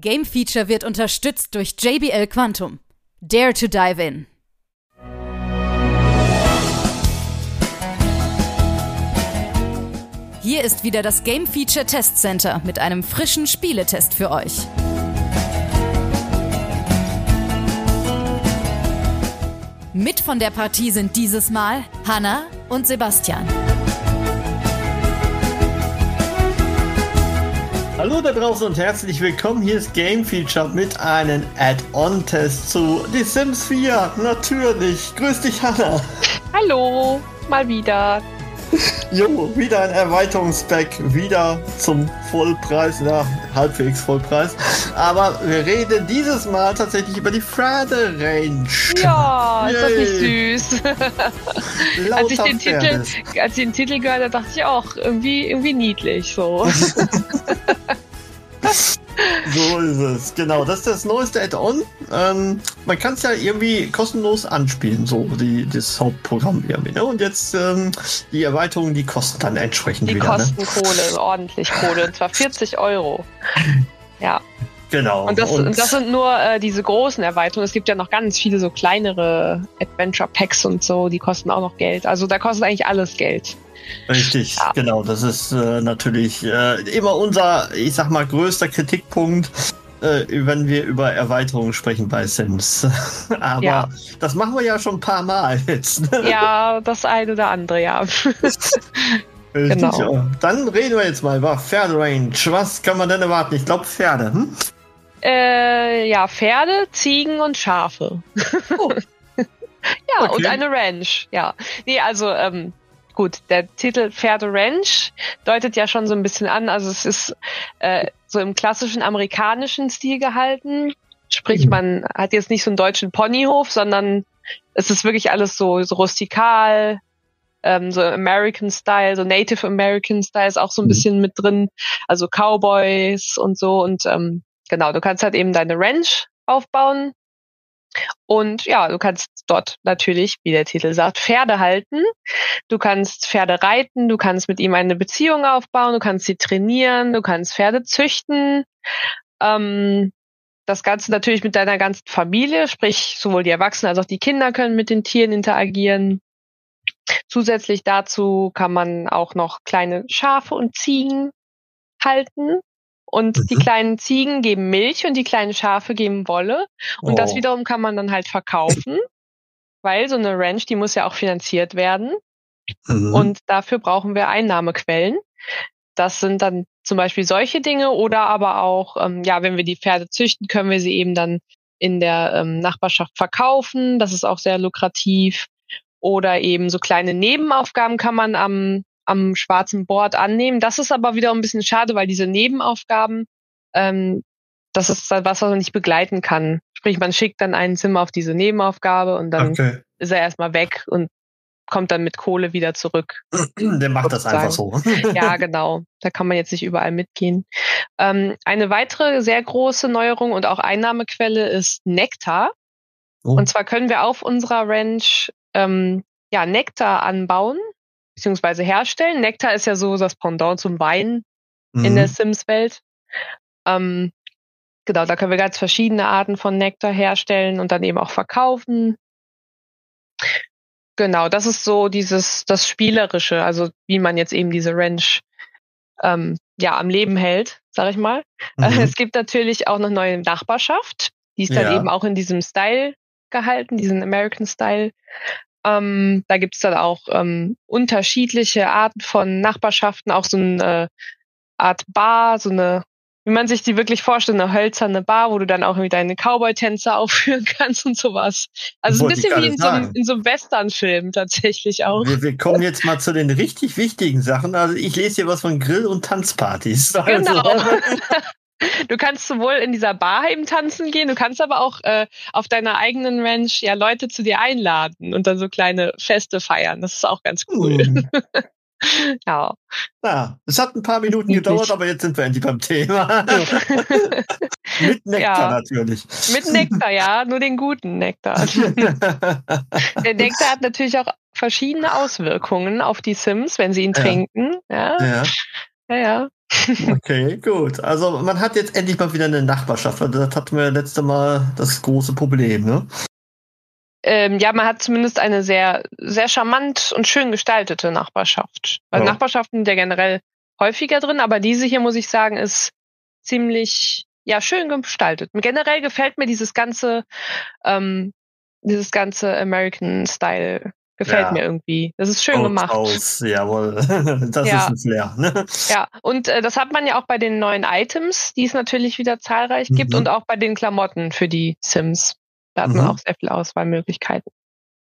Game Feature wird unterstützt durch JBL Quantum. Dare to dive in. Hier ist wieder das Game Feature Test Center mit einem frischen Spieletest für euch. Mit von der Partie sind dieses Mal Hanna und Sebastian. Hallo da draußen und herzlich willkommen. Hier ist Game Feature mit einem Add-on-Test zu The Sims 4. Natürlich. Grüß dich, Hanna. Hallo, mal wieder. Jo, wieder ein Erweiterungspack, wieder zum Vollpreis, ja, halbwegs Vollpreis. Aber wir reden dieses Mal tatsächlich über die Pferde Range. Ja, ist das nicht süß? als, ich den Titel, als ich den Titel gehört habe, dachte ich auch, irgendwie, irgendwie niedlich so. So ist es, genau. Das ist das neueste Add-on. Ähm, man kann es ja irgendwie kostenlos anspielen, so die, das Hauptprogramm irgendwie. Ne? Und jetzt ähm, die Erweiterungen, die kosten dann entsprechend die wieder. Die kosten ne? Kohle, ordentlich Kohle. Und zwar 40 Euro. Ja. Genau. Und das, und das sind nur äh, diese großen Erweiterungen. Es gibt ja noch ganz viele so kleinere Adventure Packs und so, die kosten auch noch Geld. Also da kostet eigentlich alles Geld. Richtig, ja. genau. Das ist äh, natürlich äh, immer unser, ich sag mal, größter Kritikpunkt, äh, wenn wir über Erweiterungen sprechen bei Sims. Aber ja. das machen wir ja schon ein paar Mal jetzt. Ne? Ja, das eine oder andere, ja. genau. Ja. Dann reden wir jetzt mal über Pferderange. Was kann man denn erwarten? Ich glaube Pferde. Hm? Äh, ja, Pferde, Ziegen und Schafe. Oh. ja, okay. und eine Ranch. Ja. Nee, also ähm, gut, der Titel Pferde Ranch deutet ja schon so ein bisschen an, also es ist äh, so im klassischen amerikanischen Stil gehalten. Sprich, mhm. man hat jetzt nicht so einen deutschen Ponyhof, sondern es ist wirklich alles so, so rustikal, ähm, so American Style, so Native American Style ist auch so ein mhm. bisschen mit drin, also Cowboys und so und ähm, genau, du kannst halt eben deine Ranch aufbauen und ja, du kannst dort natürlich, wie der Titel sagt, Pferde halten. Du kannst Pferde reiten, du kannst mit ihm eine Beziehung aufbauen, du kannst sie trainieren, du kannst Pferde züchten. Ähm, das Ganze natürlich mit deiner ganzen Familie, sprich sowohl die Erwachsenen als auch die Kinder können mit den Tieren interagieren. Zusätzlich dazu kann man auch noch kleine Schafe und Ziegen halten. Und mhm. die kleinen Ziegen geben Milch und die kleinen Schafe geben Wolle. Und oh. das wiederum kann man dann halt verkaufen, weil so eine Ranch, die muss ja auch finanziert werden. Mhm. Und dafür brauchen wir Einnahmequellen. Das sind dann zum Beispiel solche Dinge oder aber auch, ähm, ja, wenn wir die Pferde züchten, können wir sie eben dann in der ähm, Nachbarschaft verkaufen. Das ist auch sehr lukrativ. Oder eben so kleine Nebenaufgaben kann man am am schwarzen Board annehmen. Das ist aber wieder ein bisschen schade, weil diese Nebenaufgaben, ähm, das ist was, was man nicht begleiten kann. Sprich, man schickt dann einen Zimmer auf diese Nebenaufgabe und dann okay. ist er erstmal weg und kommt dann mit Kohle wieder zurück. Der macht das einfach so. ja, genau. Da kann man jetzt nicht überall mitgehen. Ähm, eine weitere sehr große Neuerung und auch Einnahmequelle ist Nektar. Oh. Und zwar können wir auf unserer Ranch ähm, ja, Nektar anbauen beziehungsweise herstellen. Nektar ist ja so das Pendant zum Wein mhm. in der. Sims-Welt. Ähm, genau, da können wir ganz verschiedene Arten von Nektar herstellen und dann eben auch verkaufen. Genau, das ist so dieses, das Spielerische, also wie man jetzt eben diese Ranch ähm, ja am Leben hält, sag ich mal. Mhm. Es gibt natürlich auch noch neue Nachbarschaft, die ist ja. dann eben auch in diesem Style gehalten, diesen American Style. Ähm, da gibt es dann auch ähm, unterschiedliche Arten von Nachbarschaften, auch so eine Art Bar, so eine, wie man sich die wirklich vorstellt, eine hölzerne Bar, wo du dann auch irgendwie deine Cowboy-Tänze aufführen kannst und sowas. Also ein bisschen wie in so, einem, in so einem Western-Film tatsächlich auch. Wir, wir, kommen jetzt mal zu den richtig wichtigen Sachen. Also ich lese hier was von Grill- und Tanzpartys. Genau. Also. Du kannst sowohl in dieser Bar eben tanzen gehen, du kannst aber auch äh, auf deiner eigenen Ranch ja Leute zu dir einladen und dann so kleine Feste feiern. Das ist auch ganz cool. Mhm. ja. Ja, es hat ein paar Minuten gedauert, aber jetzt sind wir endlich beim Thema. Mit Nektar ja. natürlich. Mit Nektar, ja, nur den guten Nektar. Der Nektar hat natürlich auch verschiedene Auswirkungen auf die Sims, wenn sie ihn ja. trinken. Ja. ja. Ja, ja. Okay, gut. Also man hat jetzt endlich mal wieder eine Nachbarschaft. Das hatten wir letzte Mal das große Problem, ne? Ähm, ja, man hat zumindest eine sehr, sehr charmant und schön gestaltete Nachbarschaft. Weil ja. Nachbarschaften sind ja generell häufiger drin, aber diese hier, muss ich sagen, ist ziemlich, ja, schön gestaltet. Generell gefällt mir dieses ganze, ähm, dieses ganze American Style Gefällt ja. mir irgendwie. Das ist schön Old gemacht. Aus, jawohl. Das ja. ist ein Flair. Ne? Ja, und äh, das hat man ja auch bei den neuen Items, die es natürlich wieder zahlreich mhm. gibt und auch bei den Klamotten für die Sims. Da hat mhm. man auch sehr viele Auswahlmöglichkeiten.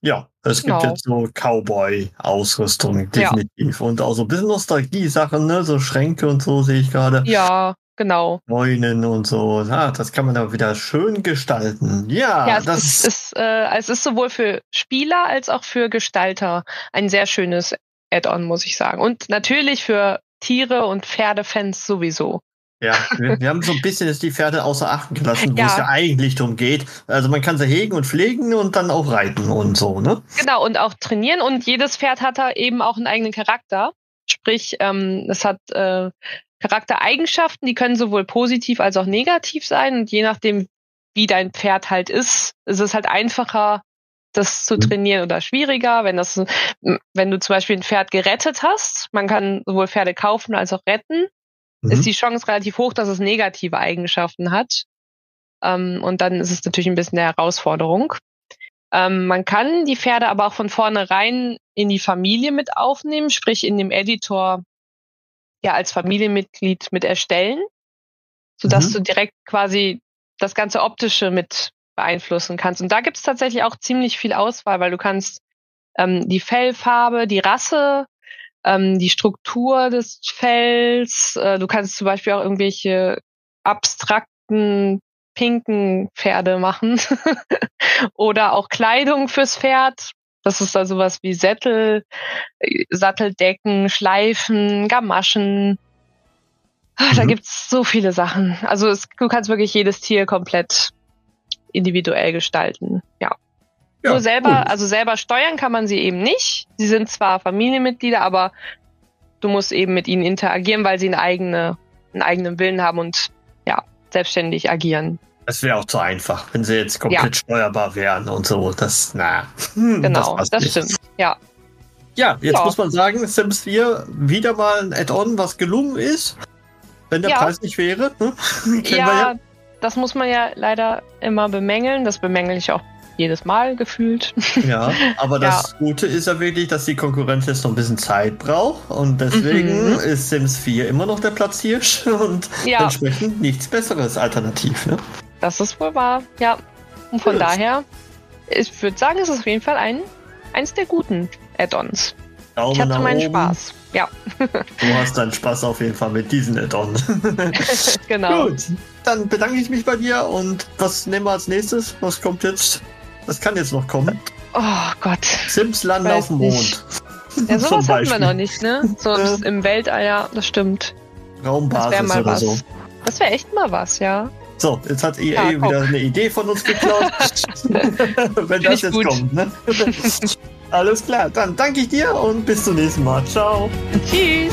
Ja, es gibt genau. jetzt so Cowboy-Ausrüstung, definitiv. Ja. Und auch so ein bisschen Nostalgie-Sachen, ne? So Schränke und so sehe ich gerade. Ja, genau. Neunen und so. Ja, das kann man aber wieder schön gestalten. Ja, ja es, das ist, ist äh, es ist sowohl für Spieler als auch für Gestalter ein sehr schönes Add-on, muss ich sagen. Und natürlich für Tiere und Pferdefans sowieso. Ja, wir, wir, haben so ein bisschen jetzt die Pferde außer Acht gelassen, wo ja. es ja eigentlich darum geht. Also man kann sie hegen und pflegen und dann auch reiten und so, ne? Genau, und auch trainieren. Und jedes Pferd hat da eben auch einen eigenen Charakter. Sprich, ähm, es hat äh, Charaktereigenschaften, die können sowohl positiv als auch negativ sein. Und je nachdem, wie dein Pferd halt ist, ist es halt einfacher, das zu mhm. trainieren oder schwieriger. Wenn das, wenn du zum Beispiel ein Pferd gerettet hast, man kann sowohl Pferde kaufen als auch retten, mhm. ist die Chance relativ hoch, dass es negative Eigenschaften hat. Ähm, und dann ist es natürlich ein bisschen eine Herausforderung. Ähm, man kann die Pferde aber auch von vornherein in die Familie mit aufnehmen, sprich in dem Editor ja als Familienmitglied mit erstellen, sodass mhm. du direkt quasi das ganze Optische mit beeinflussen kannst. Und da gibt es tatsächlich auch ziemlich viel Auswahl, weil du kannst ähm, die Fellfarbe, die Rasse, ähm, die Struktur des Fells, äh, du kannst zum Beispiel auch irgendwelche abstrakten pinken Pferde machen oder auch Kleidung fürs Pferd. Das ist da sowas wie Sättel, äh, Satteldecken, Schleifen, Gamaschen. Da mhm. gibt's so viele Sachen. Also es, du kannst wirklich jedes Tier komplett individuell gestalten. Ja. ja Nur selber, cool. also selber steuern kann man sie eben nicht. Sie sind zwar Familienmitglieder, aber du musst eben mit ihnen interagieren, weil sie eine eigene, einen eigenen Willen haben und ja, selbstständig agieren. Das wäre auch zu einfach, wenn sie jetzt komplett ja. steuerbar wären und so. Das, na. Hm, genau, das, das stimmt. Ja. Ja, jetzt ja. muss man sagen, Sims 4 wieder mal ein Add-on, was gelungen ist. Wenn der ja. Preis nicht wäre. Ne? ja, ja, das muss man ja leider immer bemängeln. Das bemängel ich auch jedes Mal gefühlt. Ja, aber das. Gute ist ja wirklich, dass die Konkurrenz jetzt noch ein bisschen Zeit braucht und deswegen mhm. ist Sims 4 immer noch der Platzhirsch und ja. entsprechend nichts Besseres alternativ. Ne? Das ist wohl wahr, ja. Und von Gut. daher, ich würde sagen, es ist auf jeden Fall ein, eins der guten Add-ons. Ich hatte meinen oben. Spaß. Ja. Du hast deinen Spaß auf jeden Fall mit diesen Add-on. genau. Gut, dann bedanke ich mich bei dir und was nehmen wir als nächstes? Was kommt jetzt? Was kann jetzt noch kommen? Oh Gott. Sims landen auf dem Mond. Ja, sowas hatten wir noch nicht, ne? So im Weltall, ja, das stimmt. Raumbasis das oder was. so. Das wäre echt mal was, ja. So, jetzt hat EA ja, wieder eine Idee von uns geklaut. Wenn das jetzt gut. kommt, ne? Alles klar, dann danke ich dir und bis zum nächsten Mal. Ciao. Tschüss.